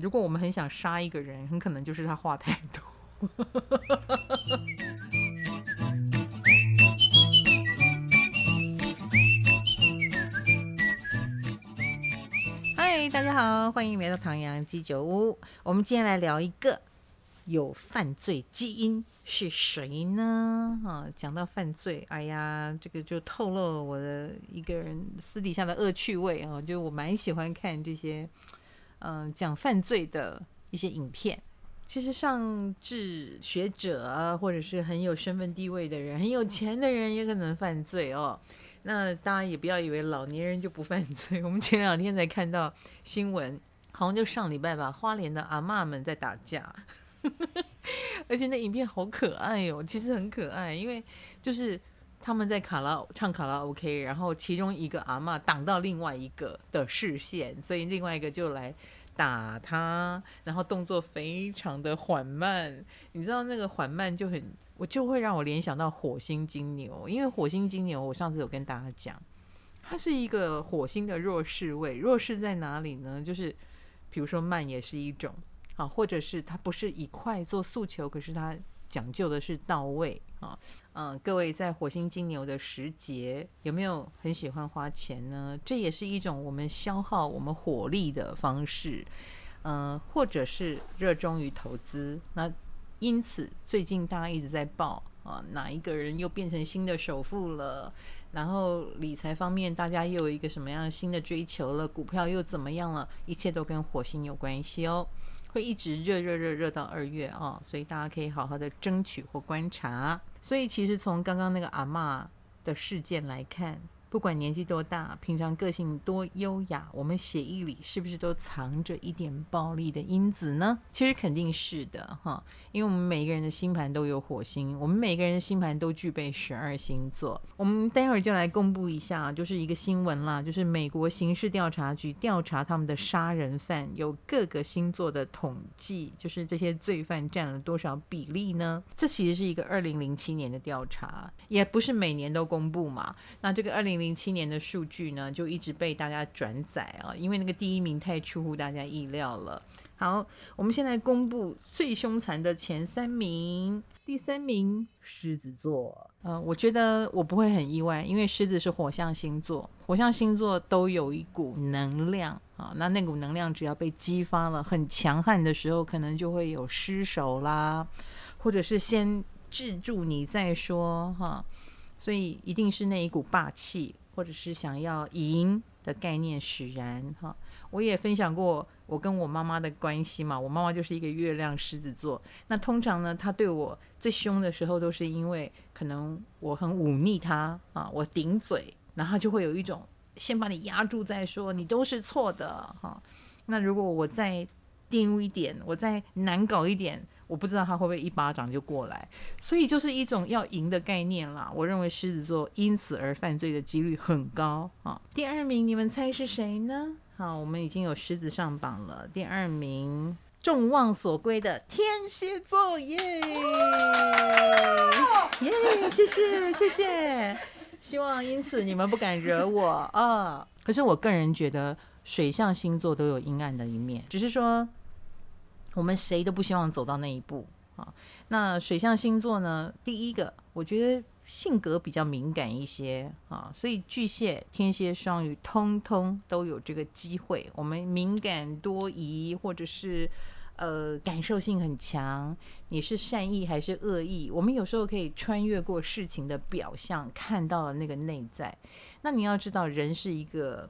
如果我们很想杀一个人，很可能就是他话太多。嗨，大家好，欢迎来到唐阳鸡酒屋。我们今天来聊一个有犯罪基因是谁呢？啊，讲到犯罪，哎呀，这个就透露了我的一个人私底下的恶趣味啊，就我蛮喜欢看这些。嗯，讲犯罪的一些影片，其实上至学者啊，或者是很有身份地位的人，很有钱的人也可能犯罪哦。那大家也不要以为老年人就不犯罪。我们前两天才看到新闻，好像就上礼拜吧，花莲的阿嬷们在打架，而且那影片好可爱哦，其实很可爱，因为就是。他们在卡拉唱卡拉 OK，然后其中一个阿嬷挡到另外一个的视线，所以另外一个就来打他，然后动作非常的缓慢。你知道那个缓慢就很，我就会让我联想到火星金牛，因为火星金牛，我上次有跟大家讲，它是一个火星的弱势位，弱势在哪里呢？就是比如说慢也是一种，啊，或者是它不是以快做诉求，可是它讲究的是到位啊。嗯，各位在火星金牛的时节有没有很喜欢花钱呢？这也是一种我们消耗我们火力的方式。嗯，或者是热衷于投资。那因此最近大家一直在报啊，哪一个人又变成新的首富了？然后理财方面大家又有一个什么样新的追求了？股票又怎么样了？一切都跟火星有关系哦，会一直热热热热到二月啊，所以大家可以好好的争取或观察。所以，其实从刚刚那个阿嬷的事件来看。不管年纪多大，平常个性多优雅，我们血液里是不是都藏着一点暴力的因子呢？其实肯定是的，哈，因为我们每个人的星盘都有火星，我们每个人的星盘都具备十二星座。我们待会儿就来公布一下，就是一个新闻啦，就是美国刑事调查局调查他们的杀人犯，有各个星座的统计，就是这些罪犯占了多少比例呢？这其实是一个二零零七年的调查，也不是每年都公布嘛。那这个二零零七年的数据呢，就一直被大家转载啊，因为那个第一名太出乎大家意料了。好，我们现在公布最凶残的前三名。第三名，狮子座。呃，我觉得我不会很意外，因为狮子是火象星座，火象星座都有一股能量啊。那那股能量只要被激发了，很强悍的时候，可能就会有失手啦，或者是先制住你再说哈。所以一定是那一股霸气，或者是想要赢的概念使然哈。我也分享过我跟我妈妈的关系嘛，我妈妈就是一个月亮狮子座。那通常呢，她对我最凶的时候，都是因为可能我很忤逆她啊，我顶嘴，然后就会有一种先把你压住再说，你都是错的哈。那如果我在丢一点，我再难搞一点。我不知道他会不会一巴掌就过来，所以就是一种要赢的概念啦。我认为狮子座因此而犯罪的几率很高啊。第二名，你们猜是谁呢？好，我们已经有狮子上榜了。第二名，众望所归的天蝎座耶！耶，谢谢谢谢。希望因此你们不敢惹我啊。可是我个人觉得水象星座都有阴暗的一面，只是说。我们谁都不希望走到那一步啊。那水象星座呢？第一个，我觉得性格比较敏感一些啊，所以巨蟹、天蝎、双鱼通通都有这个机会。我们敏感多疑，或者是呃感受性很强。你是善意还是恶意？我们有时候可以穿越过事情的表象，看到了那个内在。那你要知道，人是一个。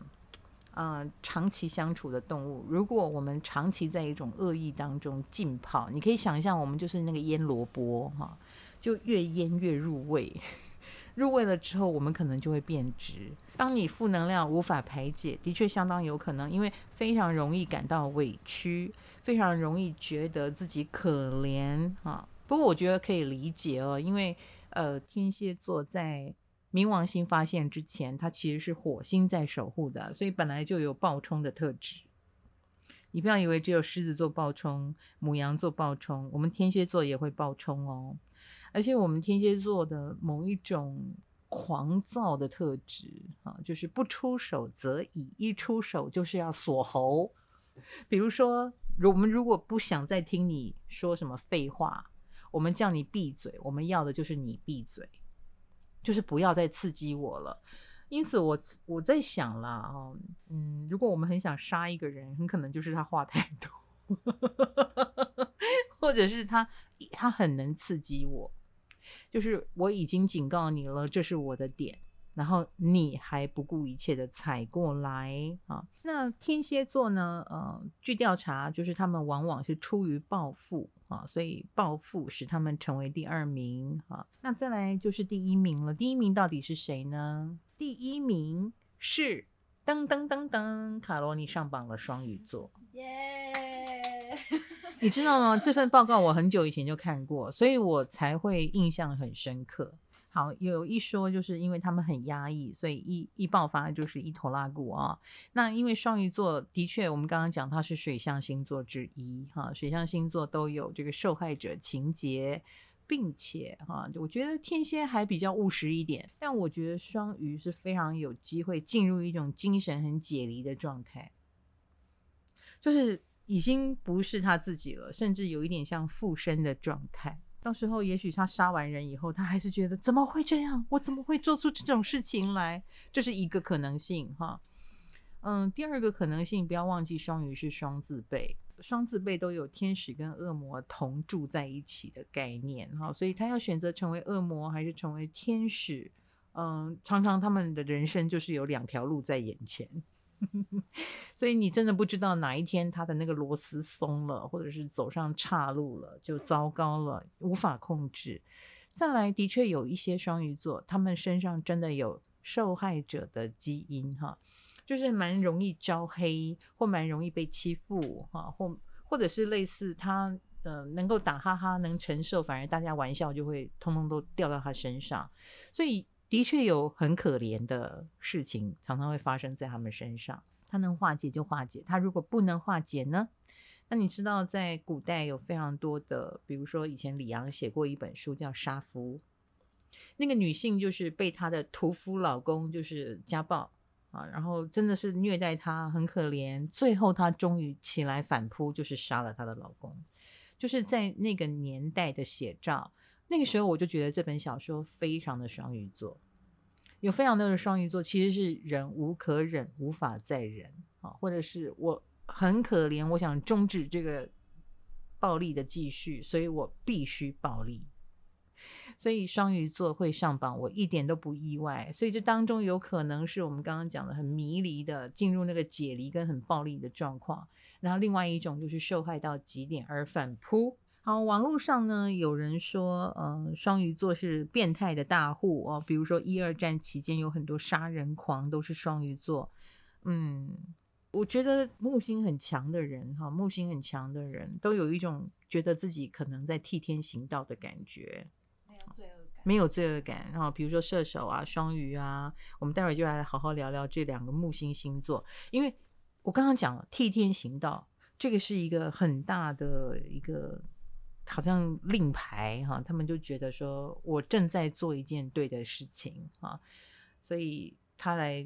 呃，长期相处的动物，如果我们长期在一种恶意当中浸泡，你可以想象，我们就是那个腌萝卜哈，就越腌越入味，入味了之后，我们可能就会变质。当你负能量无法排解，的确相当有可能，因为非常容易感到委屈，非常容易觉得自己可怜啊。不过我觉得可以理解哦，因为呃，天蝎座在。冥王星发现之前，它其实是火星在守护的，所以本来就有暴冲的特质。你不要以为只有狮子座暴冲，母羊座暴冲，我们天蝎座也会暴冲哦。而且我们天蝎座的某一种狂躁的特质啊，就是不出手则已，一出手就是要锁喉。比如说我们如果不想再听你说什么废话，我们叫你闭嘴。我们要的就是你闭嘴，就是不要再刺激我了。因此我，我在想啦，哦，嗯，如果我们很想杀一个人，很可能就是他话太多，或者是他他很能刺激我，就是我已经警告你了，这是我的点。然后你还不顾一切的踩过来啊？那天蝎座呢？呃，据调查，就是他们往往是出于报复啊，所以暴富使他们成为第二名啊。那再来就是第一名了，第一名到底是谁呢？第一名是噔噔噔噔，卡罗尼上榜了，双鱼座，耶！你知道吗？这份报告我很久以前就看过，所以我才会印象很深刻。好，有一说就是因为他们很压抑，所以一一爆发就是一头拉库啊。那因为双鱼座的确，我们刚刚讲它是水象星座之一哈，水象星座都有这个受害者情节，并且哈，我觉得天蝎还比较务实一点，但我觉得双鱼是非常有机会进入一种精神很解离的状态，就是已经不是他自己了，甚至有一点像附身的状态。到时候，也许他杀完人以后，他还是觉得怎么会这样？我怎么会做出这种事情来？这是一个可能性，哈。嗯，第二个可能性，不要忘记双鱼是双字辈，双字辈都有天使跟恶魔同住在一起的概念，哈。所以他要选择成为恶魔还是成为天使，嗯，常常他们的人生就是有两条路在眼前。所以你真的不知道哪一天他的那个螺丝松了，或者是走上岔路了，就糟糕了，无法控制。再来，的确有一些双鱼座，他们身上真的有受害者的基因，哈，就是蛮容易招黑，或蛮容易被欺负，哈，或或者是类似他，呃，能够打哈哈，能承受，反而大家玩笑就会通通都掉到他身上，所以。的确有很可怜的事情，常常会发生在他们身上。他能化解就化解，他如果不能化解呢？那你知道，在古代有非常多的，比如说以前李阳写过一本书叫《杀夫》，那个女性就是被她的屠夫老公就是家暴啊，然后真的是虐待她，很可怜。最后她终于起来反扑，就是杀了她的老公，就是在那个年代的写照。那个时候我就觉得这本小说非常的双鱼座，有非常多的双鱼座，其实是忍无可忍，无法再忍啊，或者是我很可怜，我想终止这个暴力的继续，所以我必须暴力。所以双鱼座会上榜，我一点都不意外。所以这当中有可能是我们刚刚讲的很迷离的，进入那个解离跟很暴力的状况，然后另外一种就是受害到极点而反扑。好，网络上呢有人说，呃，双鱼座是变态的大户哦，比如说一二战期间有很多杀人狂都是双鱼座。嗯，我觉得木星很强的人，哈，木星很强的人都有一种觉得自己可能在替天行道的感觉，没有罪恶感，没有罪恶感。然后比如说射手啊、双鱼啊，我们待会儿就来好好聊聊这两个木星星座，因为我刚刚讲了替天行道，这个是一个很大的一个。好像令牌哈，他们就觉得说我正在做一件对的事情啊，所以他来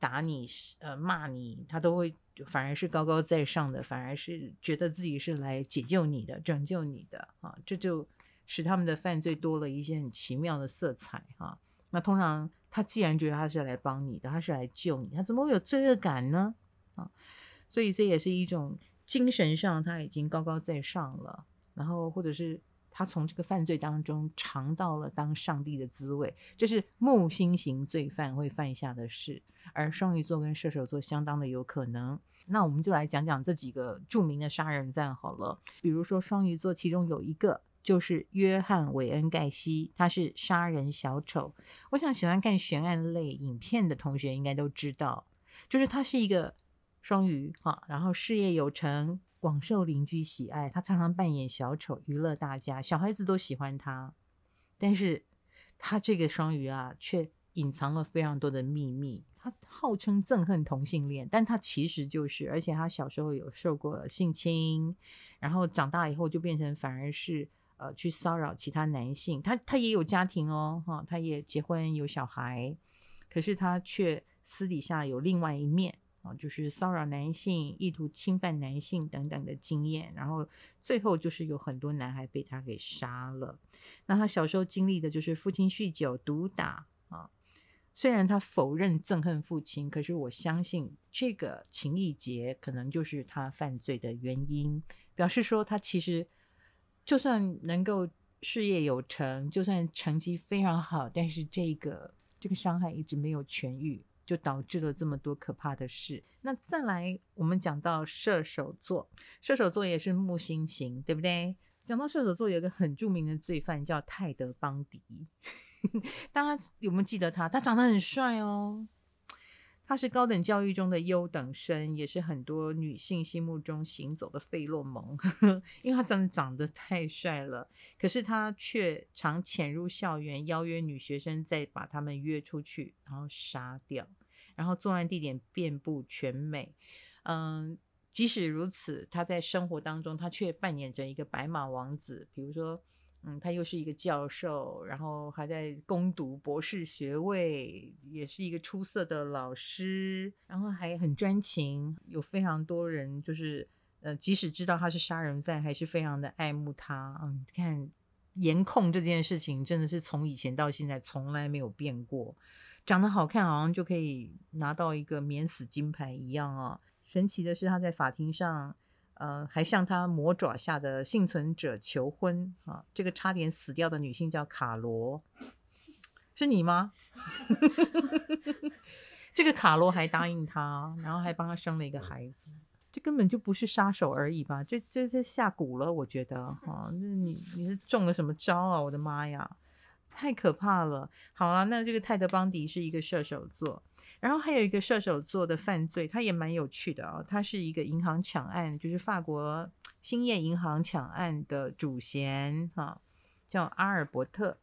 打你呃骂你，他都会反而是高高在上的，反而是觉得自己是来解救你的、拯救你的啊，这就使他们的犯罪多了一些很奇妙的色彩哈。那通常他既然觉得他是来帮你的，他是来救你，他怎么会有罪恶感呢？啊，所以这也是一种精神上他已经高高在上了。然后，或者是他从这个犯罪当中尝到了当上帝的滋味，这是木星型罪犯会犯下的事。而双鱼座跟射手座相当的有可能。那我们就来讲讲这几个著名的杀人犯好了。比如说双鱼座，其中有一个就是约翰·韦恩·盖西，他是杀人小丑。我想喜欢看悬案类影片的同学应该都知道，就是他是一个双鱼哈，然后事业有成。广受邻居喜爱，他常常扮演小丑娱乐大家，小孩子都喜欢他。但是，他这个双鱼啊，却隐藏了非常多的秘密。他号称憎恨同性恋，但他其实就是，而且他小时候有受过性侵，然后长大以后就变成反而是呃去骚扰其他男性。他他也有家庭哦，哈，他也结婚有小孩，可是他却私底下有另外一面。就是骚扰男性、意图侵犯男性等等的经验，然后最后就是有很多男孩被他给杀了。那他小时候经历的就是父亲酗酒、毒打啊。虽然他否认憎恨父亲，可是我相信这个情意结可能就是他犯罪的原因。表示说他其实就算能够事业有成，就算成绩非常好，但是这个这个伤害一直没有痊愈，就导致了这么多可怕的事。那再来，我们讲到射手座，射手座也是木星型，对不对？讲到射手座，有一个很著名的罪犯叫泰德·邦迪。大家有没有记得他？他长得很帅哦，他是高等教育中的优等生，也是很多女性心目中行走的费洛蒙，因为他真的长得太帅了。可是他却常潜入校园，邀约女学生，再把她们约出去，然后杀掉。然后作案地点遍布全美。嗯，即使如此，他在生活当中，他却扮演着一个白马王子，比如说。嗯，他又是一个教授，然后还在攻读博士学位，也是一个出色的老师，然后还很专情，有非常多人就是，呃，即使知道他是杀人犯，还是非常的爱慕他。嗯，你看颜控这件事情真的是从以前到现在从来没有变过，长得好看好像就可以拿到一个免死金牌一样啊！神奇的是他在法庭上。呃，还向他魔爪下的幸存者求婚啊！这个差点死掉的女性叫卡罗，是你吗？这个卡罗还答应他，然后还帮他生了一个孩子。这根本就不是杀手而已吧？这这这下蛊了，我觉得哈，那你你是中了什么招啊？我的妈呀！太可怕了！好啊，那这个泰德·邦迪是一个射手座，然后还有一个射手座的犯罪，他也蛮有趣的啊、哦。他是一个银行抢案，就是法国兴业银行抢案的主嫌哈、叫阿尔伯特。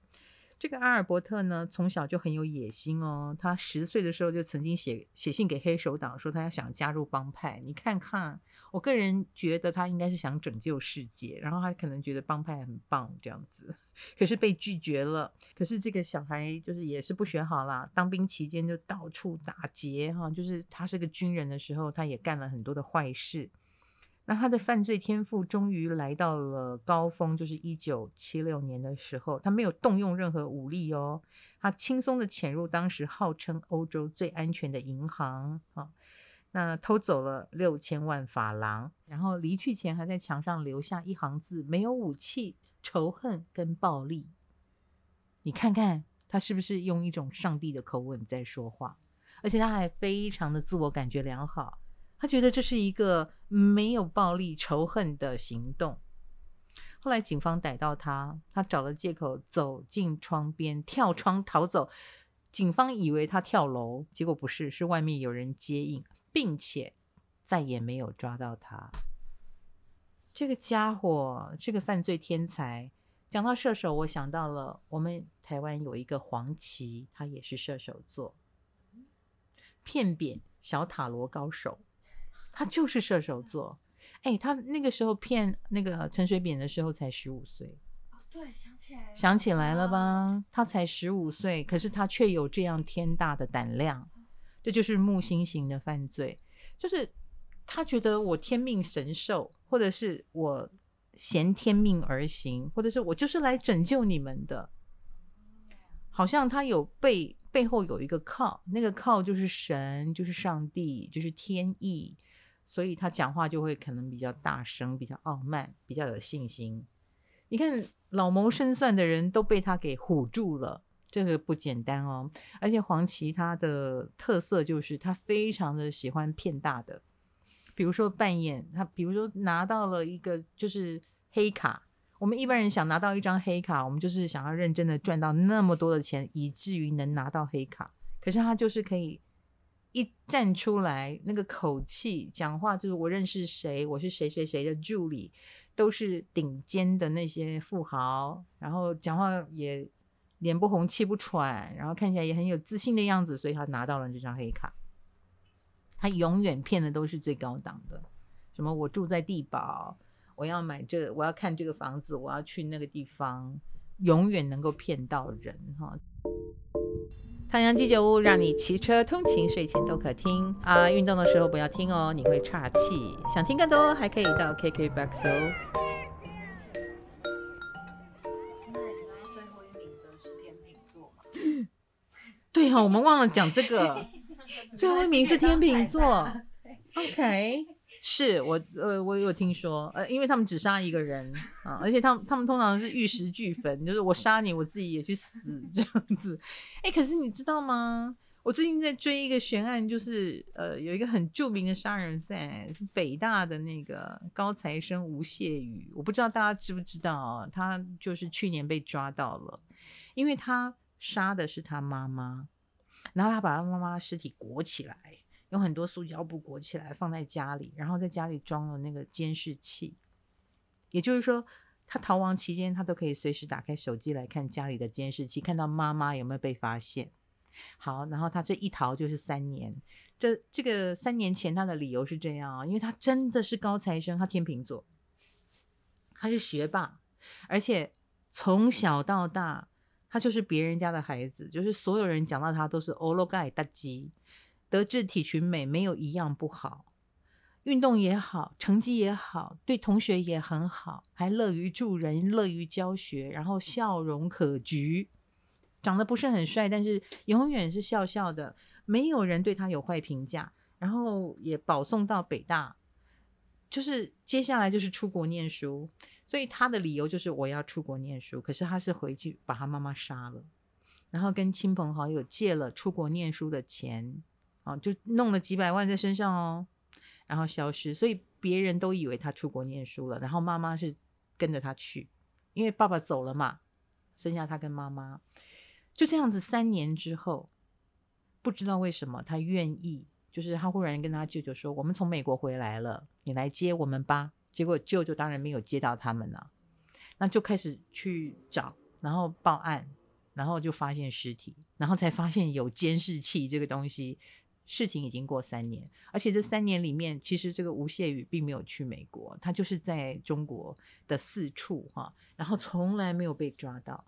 这个阿尔伯特呢，从小就很有野心哦。他十岁的时候就曾经写写信给黑手党，说他要想加入帮派。你看看，我个人觉得他应该是想拯救世界，然后他可能觉得帮派很棒这样子，可是被拒绝了。可是这个小孩就是也是不学好啦，当兵期间就到处打劫哈，就是他是个军人的时候，他也干了很多的坏事。那他的犯罪天赋终于来到了高峰，就是一九七六年的时候，他没有动用任何武力哦，他轻松的潜入当时号称欧洲最安全的银行啊，那偷走了六千万法郎，然后离去前还在墙上留下一行字：没有武器、仇恨跟暴力。你看看他是不是用一种上帝的口吻在说话，而且他还非常的自我感觉良好。他觉得这是一个没有暴力仇恨的行动。后来警方逮到他，他找了借口走进窗边，跳窗逃走。警方以为他跳楼，结果不是，是外面有人接应，并且再也没有抓到他。这个家伙，这个犯罪天才。讲到射手，我想到了我们台湾有一个黄琦，他也是射手座，骗扁小塔罗高手。他就是射手座，哎，他那个时候骗那个陈水扁的时候才十五岁，哦，对，想起来了，想起来了吧？他才十五岁，可是他却有这样天大的胆量，这就是木星型的犯罪，就是他觉得我天命神授，或者是我嫌天命而行，或者是我就是来拯救你们的，好像他有背背后有一个靠，那个靠就是神，就是上帝，就是天意。所以他讲话就会可能比较大声，比较傲慢，比较有信心。你看老谋深算的人都被他给唬住了，这个不简单哦。而且黄琦他的特色就是他非常的喜欢骗大的，比如说扮演他，比如说拿到了一个就是黑卡，我们一般人想拿到一张黑卡，我们就是想要认真的赚到那么多的钱，以至于能拿到黑卡。可是他就是可以。一站出来，那个口气讲话就是我认识谁，我是谁谁谁的助理，都是顶尖的那些富豪，然后讲话也脸不红气不喘，然后看起来也很有自信的样子，所以他拿到了这张黑卡。他永远骗的都是最高档的，什么我住在地堡，我要买这，我要看这个房子，我要去那个地方，永远能够骗到人哈。唐阳鸡酒屋让你骑车通勤、睡前都可听啊，运动的时候不要听哦，你会岔气。想听更多，还可以到 KKBOX 哦。现在你知道最后一名的是天秤座吗？对哈、哦，我们忘了讲这个，最后一名是天秤座。OK。是我呃，我有听说，呃，因为他们只杀一个人啊，而且他们他们通常是玉石俱焚，就是我杀你，我自己也去死这样子。哎、可是你知道吗？我最近在追一个悬案，就是呃，有一个很著名的杀人犯，北大的那个高材生吴谢宇，我不知道大家知不知道？他就是去年被抓到了，因为他杀的是他妈妈，然后他把他妈妈尸体裹起来。用很多塑胶布裹起来，放在家里，然后在家里装了那个监视器，也就是说，他逃亡期间，他都可以随时打开手机来看家里的监视器，看到妈妈有没有被发现。好，然后他这一逃就是三年。这这个三年前他的理由是这样啊，因为他真的是高材生，他天秤座，他是学霸，而且从小到大他就是别人家的孩子，就是所有人讲到他都是欧罗盖大吉。德智体群美没有一样不好，运动也好，成绩也好，对同学也很好，还乐于助人，乐于教学，然后笑容可掬，长得不是很帅，但是永远是笑笑的，没有人对他有坏评价，然后也保送到北大，就是接下来就是出国念书，所以他的理由就是我要出国念书，可是他是回去把他妈妈杀了，然后跟亲朋好友借了出国念书的钱。啊，就弄了几百万在身上哦，然后消失，所以别人都以为他出国念书了，然后妈妈是跟着他去，因为爸爸走了嘛，剩下他跟妈妈，就这样子三年之后，不知道为什么他愿意，就是他忽然跟他舅舅说：“我们从美国回来了，你来接我们吧。”结果舅舅当然没有接到他们了，那就开始去找，然后报案，然后就发现尸体，然后才发现有监视器这个东西。事情已经过三年，而且这三年里面，其实这个吴谢宇并没有去美国，他就是在中国的四处哈，然后从来没有被抓到，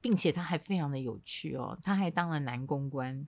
并且他还非常的有趣哦，他还当了男公关，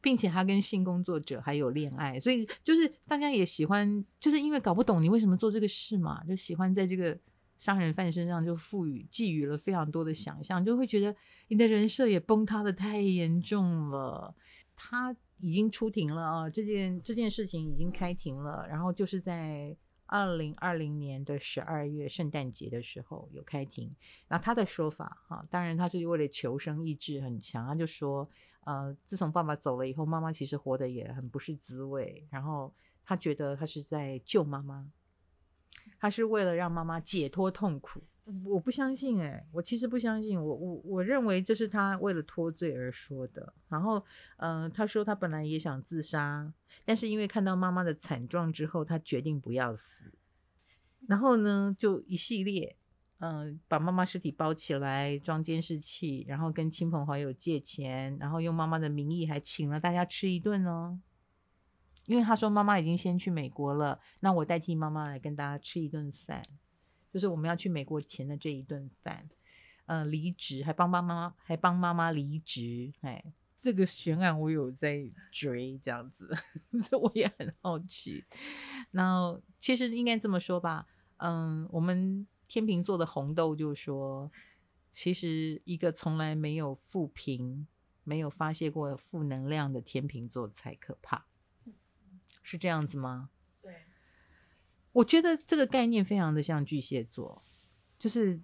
并且他跟性工作者还有恋爱，所以就是大家也喜欢，就是因为搞不懂你为什么做这个事嘛，就喜欢在这个。杀人犯身上就赋予寄予了非常多的想象，就会觉得你的人设也崩塌的太严重了。他已经出庭了啊，这件这件事情已经开庭了，然后就是在二零二零年的十二月圣诞节的时候有开庭。那他的说法哈，当然他是为了求生意志很强，他就说，呃，自从爸爸走了以后，妈妈其实活得也很不是滋味，然后他觉得他是在救妈妈。他是为了让妈妈解脱痛苦，我不相信哎、我其实不相信，我我我认为这是他为了脱罪而说的。然后，嗯、他说他本来也想自杀，但是因为看到妈妈的惨状之后，他决定不要死。然后呢，就一系列，嗯、把妈妈尸体包起来，装监视器，然后跟亲朋好友借钱，然后用妈妈的名义还请了大家吃一顿哦。因为他说妈妈已经先去美国了，那我代替妈妈来跟大家吃一顿饭，就是我们要去美国前的这一顿饭。嗯、呃，离职还帮妈妈还帮妈妈离职，哎，这个悬案我有在追，这样子，所以我也很好奇。然后其实应该这么说吧，嗯，我们天秤座的红豆就说，其实一个从来没有负评、没有发泄过负能量的天秤座才可怕。是这样子吗？对，我觉得这个概念非常的像巨蟹座，就是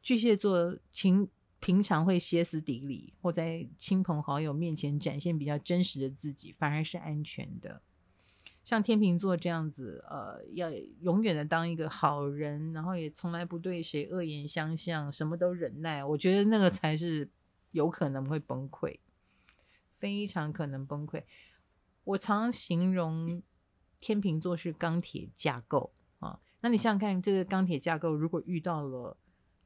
巨蟹座情平常会歇斯底里，或在亲朋好友面前展现比较真实的自己，反而是安全的。像天秤座这样子，呃，要永远的当一个好人，然后也从来不对谁恶言相向，什么都忍耐，我觉得那个才是有可能会崩溃，非常可能崩溃。我常常形容天秤座是钢铁架构啊，那你想想看，这个钢铁架构如果遇到了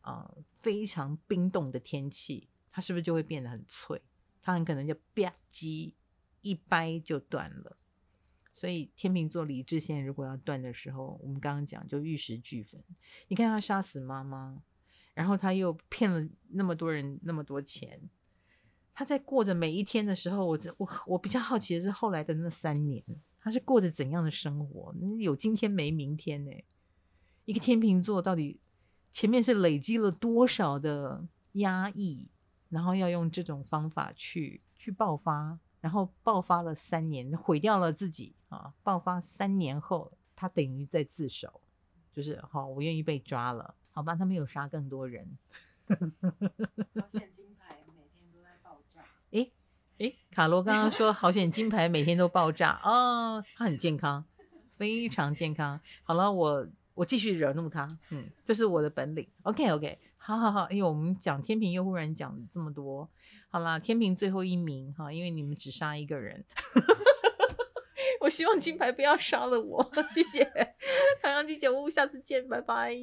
啊非常冰冻的天气，它是不是就会变得很脆？它很可能就吧唧一掰就断了。所以天秤座理智线如果要断的时候，我们刚刚讲就玉石俱焚。你看他杀死妈妈，然后他又骗了那么多人那么多钱，他在过着每一天的时候，我我我比较好奇的是后来的那三年，他是过着怎样的生活？有今天没明天呢？一个天秤座到底前面是累积了多少的压抑，然后要用这种方法去去爆发，然后爆发了三年，毁掉了自己啊！爆发三年后，他等于在自首，就是好，我愿意被抓了，好吧？他没有杀更多人。诶，卡罗刚刚说好险，金牌每天都爆炸哦，他很健康，非常健康。好了，我我继续惹怒他，嗯，这是我的本领。OK OK，好好好，因为我们讲天平又忽然讲这么多，好了，天平最后一名哈，因为你们只杀一个人，我希望金牌不要杀了我，谢谢。唐阳鸡酒屋，下次见，拜拜。